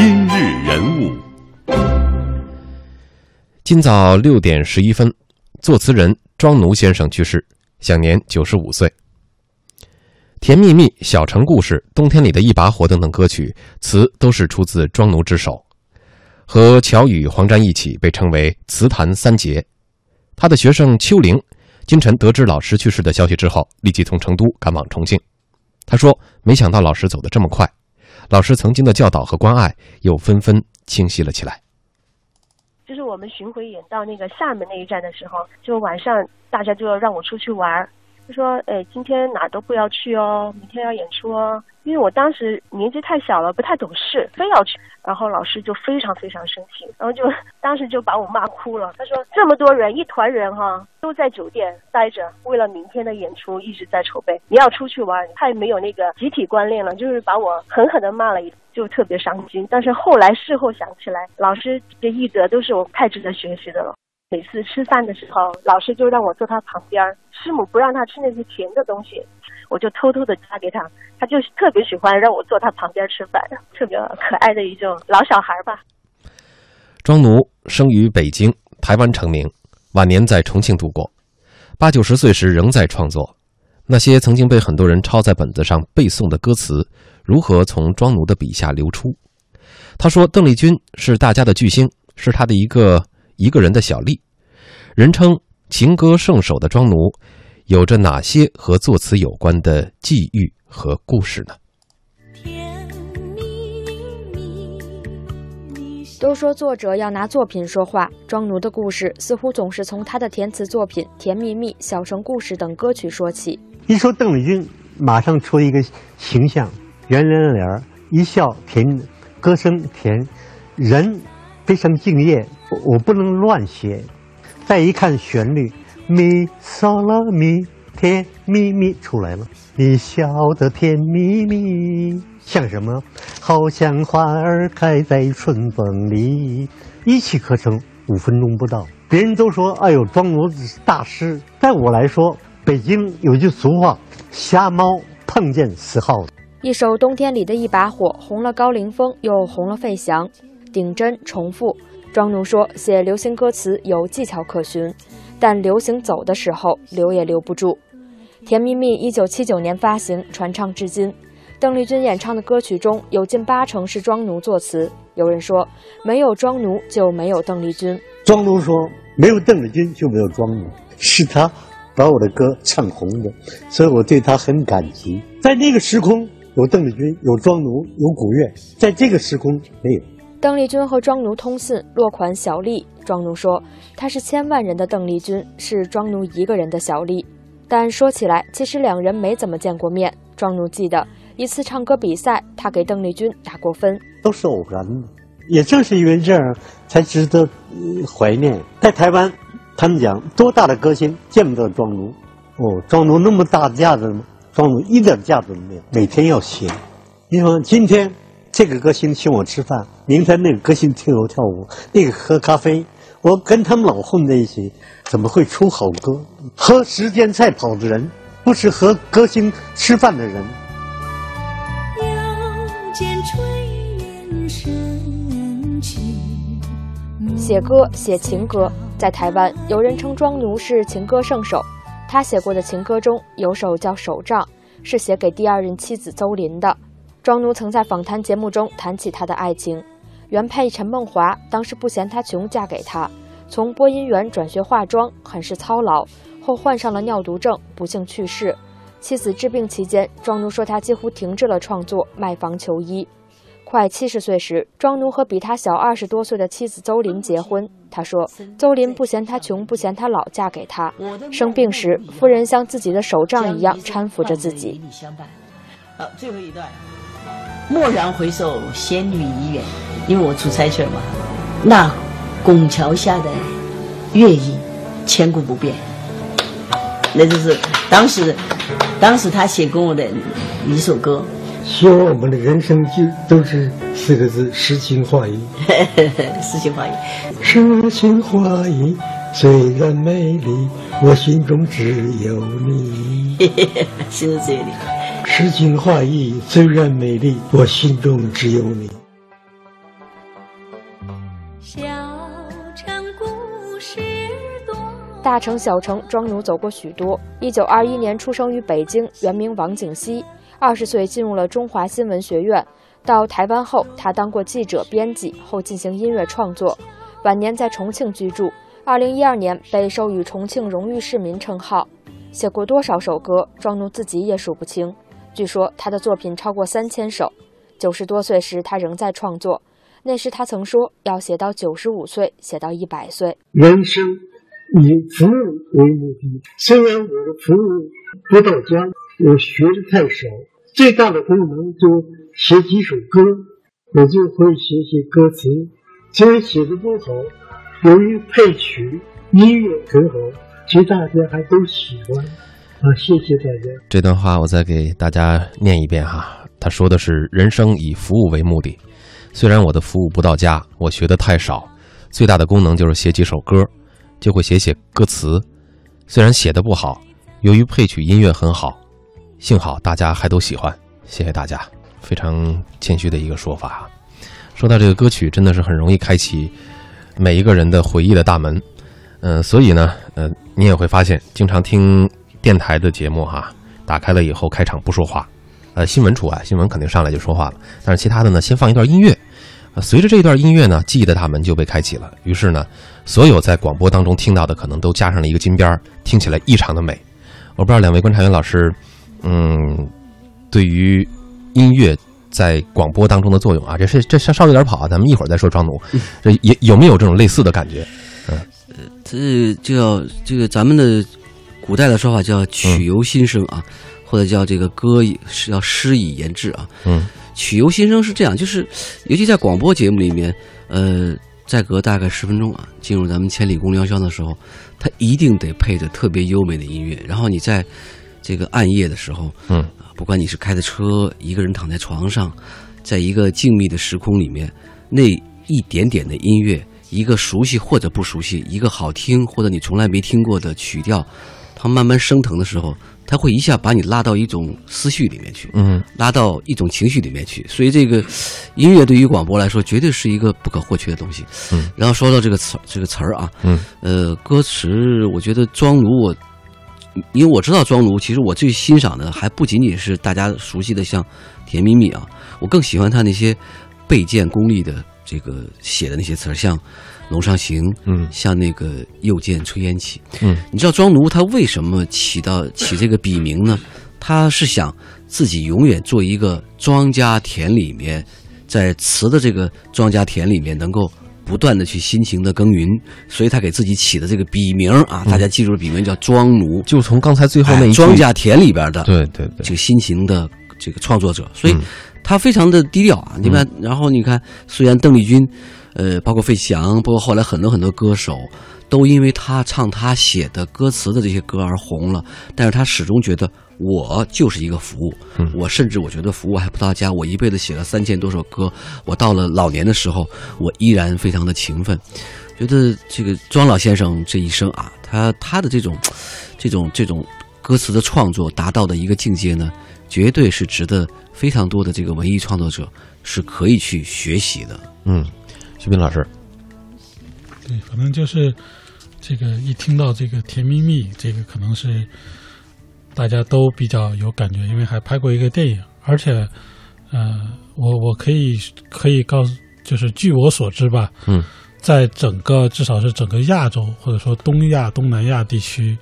今日人物。今早六点十一分，作词人庄奴先生去世，享年九十五岁。《甜蜜蜜》《小城故事》《冬天里的一把火》等等歌曲词都是出自庄奴之手，和乔羽、黄沾一起被称为词坛三杰。他的学生邱玲，今晨得知老师去世的消息之后，立即从成都赶往重庆。他说：“没想到老师走得这么快，老师曾经的教导和关爱又纷纷清晰了起来。”就是我们巡回演到那个厦门那一站的时候，就晚上大家就要让我出去玩他说：“哎，今天哪都不要去哦，明天要演出哦。”因为我当时年纪太小了，不太懂事，非要去。然后老师就非常非常生气，然后就当时就把我骂哭了。他说：“这么多人，一团人哈，都在酒店待着，为了明天的演出一直在筹备。你要出去玩，太没有那个集体观念了。”就是把我狠狠的骂了一，就特别伤心。但是后来事后想起来，老师的义德都是我太值得学习的了。每次吃饭的时候，老师就让我坐他旁边师母不让他吃那些甜的东西，我就偷偷的夹给他，他就特别喜欢让我坐他旁边吃饭，特别可爱的一种老小孩吧。庄奴生于北京，台湾成名，晚年在重庆度过。八九十岁时仍在创作，那些曾经被很多人抄在本子上背诵的歌词，如何从庄奴的笔下流出？他说：“邓丽君是大家的巨星，是他的一个。”一个人的小丽，人称情歌圣手的庄奴，有着哪些和作词有关的际遇和故事呢？都说作者要拿作品说话，庄奴的故事似乎总是从他的填词作品《甜蜜蜜》《小城故事》等歌曲说起。一说邓丽君，马上出一个形象，圆圆脸一笑甜，歌声甜，人。非常敬业，我不能乱写。再一看旋律，咪嗦啦咪，甜蜜蜜出来了。你笑得甜蜜蜜，像什么？好像花儿开在春风里。一气呵成，五分钟不到。别人都说：“哎呦，庄奴大师。”在我来说，北京有句俗话：“瞎猫碰见死耗子。”一首《冬天里的一把火》红了高凌风，又红了费翔。顶针重复，庄奴说写流行歌词有技巧可循，但流行走的时候留也留不住。《甜蜜蜜》一九七九年发行，传唱至今。邓丽君演唱的歌曲中有近八成是庄奴作词。有人说，没有庄奴就没有邓丽君。庄奴说，没有邓丽君就没有庄奴，是他把我的歌唱红的，所以我对他很感激。在那个时空有邓丽君，有庄奴，有古月，在这个时空没有。邓丽君和庄奴通信，落款小丽。庄奴说她是千万人的邓丽君，是庄奴一个人的小丽。但说起来，其实两人没怎么见过面。庄奴记得一次唱歌比赛，他给邓丽君打过分，都是偶然的。也正是因为这样，才值得怀念。在台湾，他们讲多大的歌星见不得庄奴。哦，庄奴那么大的架子？庄奴一点架子都没有，每天要写。你说今天。这个歌星请我吃饭，明天那个歌星请我跳舞，那个喝咖啡，我跟他们老混在一起，怎么会出好歌？和时间赛跑的人，不是和歌星吃饭的人。写歌写情歌，在台湾有人称庄奴是情歌圣手。他写过的情歌中有首叫《手杖》，是写给第二任妻子邹琳的。庄奴曾在访谈节目中谈起他的爱情，原配陈梦华当时不嫌他穷，嫁给他，从播音员转学化妆，很是操劳，后患上了尿毒症，不幸去世。妻子治病期间，庄奴说他几乎停滞了创作，卖房求医。快七十岁时，庄奴和比他小二十多岁的妻子邹林结婚。他说，邹林不嫌他穷，不嫌他老，嫁给他。生病时，夫人像自己的手杖一样搀扶着自己。好，最后一段。蓦然回首，仙女已远。因为我出差去了嘛。那拱桥下的月影，千古不变。那就是当时，当时他写给我的一首歌。希望我们的人生就都是四个字：诗情画意。诗情画意，诗情画意虽然美丽，我心中只有你。心中只有你。诗情画意虽然美丽我心中只有你。小城故事多。大城小城庄奴走过许多。一九二一年出生于北京原名王景熙。二十岁进入了中华新闻学院。到台湾后他当过记者编辑后进行音乐创作。晚年在重庆居住。二零一二年被授予重庆荣誉市民称号。写过多少首歌庄奴自己也数不清。据说他的作品超过三千首。九十多岁时，他仍在创作。那时他曾说要写到九十五岁，写到一百岁。人生以服务为目的。虽然我的服务不到家，我学的太少，最大的功能就写几首歌，我就会写写歌词。虽然写的不好，由于配曲音乐很好，其实大家还都喜欢。啊，谢谢大家。这段话我再给大家念一遍哈。他说的是：“人生以服务为目的。”虽然我的服务不到家，我学的太少，最大的功能就是写几首歌，就会写写歌词。虽然写的不好，由于配曲音乐很好，幸好大家还都喜欢。谢谢大家，非常谦虚的一个说法。说到这个歌曲，真的是很容易开启每一个人的回忆的大门。嗯，所以呢，呃，你也会发现，经常听电台的节目哈，打开了以后开场不说话，呃，新闻除外，新闻肯定上来就说话了，但是其他的呢，先放一段音乐。随着这段音乐呢，记忆的大门就被开启了。于是呢，所有在广播当中听到的，可能都加上了一个金边听起来异常的美。我不知道两位观察员老师，嗯，对于音乐在广播当中的作用啊，这是这稍稍有点跑啊，咱们一会儿再说。庄奴，这也有没有这种类似的感觉？嗯，这就要这个咱们的古代的说法叫曲由心生啊，或者叫这个歌是要诗以言志啊。嗯。曲由心生是这样，就是尤其在广播节目里面，呃，再隔大概十分钟啊，进入咱们千里共良宵的时候，它一定得配着特别优美的音乐。然后你在这个暗夜的时候，嗯，不管你是开的车，一个人躺在床上，在一个静谧的时空里面，那一点点的音乐，一个熟悉或者不熟悉，一个好听或者你从来没听过的曲调，它慢慢升腾的时候。它会一下把你拉到一种思绪里面去，嗯，拉到一种情绪里面去，所以这个音乐对于广播来说，绝对是一个不可或缺的东西。嗯，然后说到这个词，这个词儿啊，嗯，呃，歌词，我觉得庄奴，我因为我知道庄奴，其实我最欣赏的还不仅仅是大家熟悉的像《甜蜜蜜》啊，我更喜欢他那些备件功力的这个写的那些词儿，像。龙上行，嗯，像那个又见炊烟起，嗯，你知道庄奴他为什么起到起这个笔名呢？他是想自己永远做一个庄稼田里面，在词的这个庄稼田里面能够不断的去辛勤的耕耘，所以他给自己起的这个笔名啊，大家记住的笔名叫庄奴，就从刚才最后那一庄稼田里边的，对对对，这个辛勤的这个创作者，所以他非常的低调啊。你看，然后你看，虽然邓丽君。呃，包括费翔，包括后来很多很多歌手，都因为他唱他写的歌词的这些歌而红了。但是他始终觉得我就是一个服务，我甚至我觉得服务还不到家。我一辈子写了三千多首歌，我到了老年的时候，我依然非常的勤奋。觉得这个庄老先生这一生啊，他他的这种，这种这种歌词的创作达到的一个境界呢，绝对是值得非常多的这个文艺创作者是可以去学习的。嗯。徐斌老师，对，反正就是这个一听到这个《甜蜜蜜》，这个可能是大家都比较有感觉，因为还拍过一个电影，而且，呃，我我可以可以告诉，就是据我所知吧，嗯，在整个至少是整个亚洲或者说东亚、东南亚地区。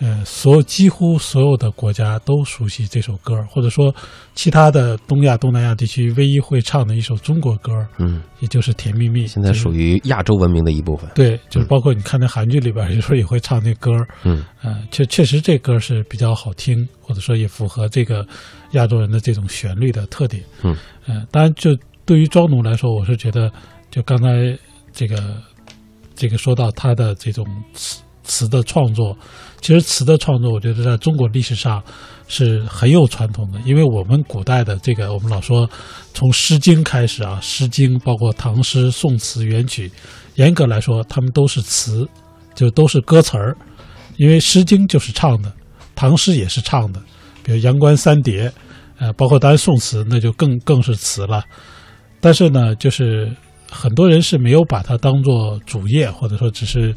呃，所有几乎所有的国家都熟悉这首歌，或者说其他的东亚、东南亚地区唯一会唱的一首中国歌，嗯，也就是《甜蜜蜜》。现在属于亚洲文明的一部分。对，就是包括你看那韩剧里边，有时候也会唱那歌，嗯，呃，确确实这歌是比较好听，或者说也符合这个亚洲人的这种旋律的特点。嗯，呃，当然，就对于庄奴来说，我是觉得，就刚才这个这个说到他的这种词词的创作。其实词的创作，我觉得在中国历史上是很有传统的，因为我们古代的这个，我们老说从《诗经》开始啊，《诗经》包括唐诗、宋词、元曲，严格来说，他们都是词，就都是歌词儿。因为《诗经》就是唱的，唐诗也是唱的，比如《阳关三叠》，呃，包括当然宋词，那就更更是词了。但是呢，就是很多人是没有把它当做主业，或者说只是。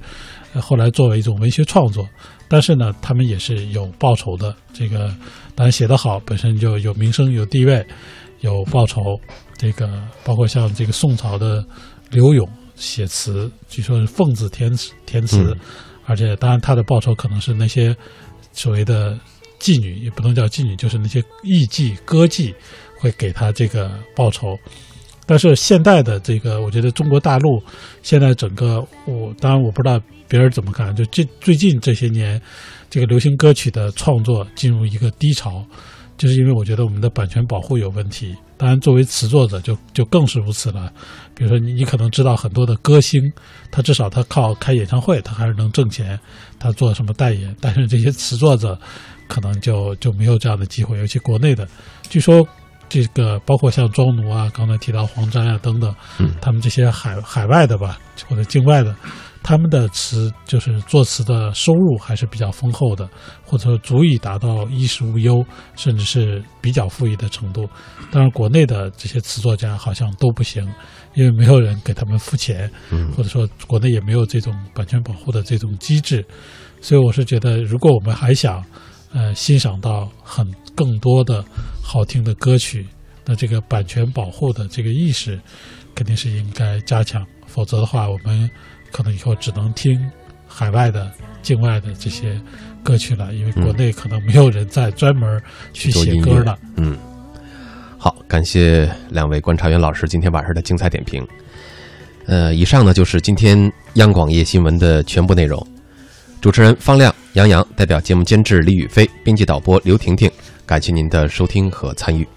后来作为一种文学创作。但是呢，他们也是有报酬的。这个当然写得好，本身就有名声、有地位、有报酬。这个包括像这个宋朝的刘永写词，据说是奉子填词，填词，而且当然他的报酬可能是那些所谓的妓女，也不能叫妓女，就是那些艺妓、歌妓会给他这个报酬。但是现代的这个，我觉得中国大陆现在整个，我当然我不知道别人怎么看，就这最近这些年，这个流行歌曲的创作进入一个低潮，就是因为我觉得我们的版权保护有问题。当然，作为词作者就就更是如此了。比如说，你你可能知道很多的歌星，他至少他靠开演唱会，他还是能挣钱，他做什么代言。但是这些词作者，可能就就没有这样的机会，尤其国内的，据说。这个包括像庄奴啊，刚才提到黄沾啊等等，他们这些海海外的吧，或者境外的，他们的词就是作词的收入还是比较丰厚的，或者说足以达到衣食无忧，甚至是比较富裕的程度。当然，国内的这些词作家好像都不行，因为没有人给他们付钱，或者说国内也没有这种版权保护的这种机制。所以，我是觉得，如果我们还想呃欣赏到很更多的。好听的歌曲，那这个版权保护的这个意识，肯定是应该加强。否则的话，我们可能以后只能听海外的、境外的这些歌曲了，因为国内可能没有人再专门去写歌了。嗯，好，感谢两位观察员老师今天晚上的精彩点评。呃，以上呢就是今天央广夜新闻的全部内容。主持人方亮、杨洋，代表节目监制李宇飞，编辑导播刘婷婷。感谢您的收听和参与。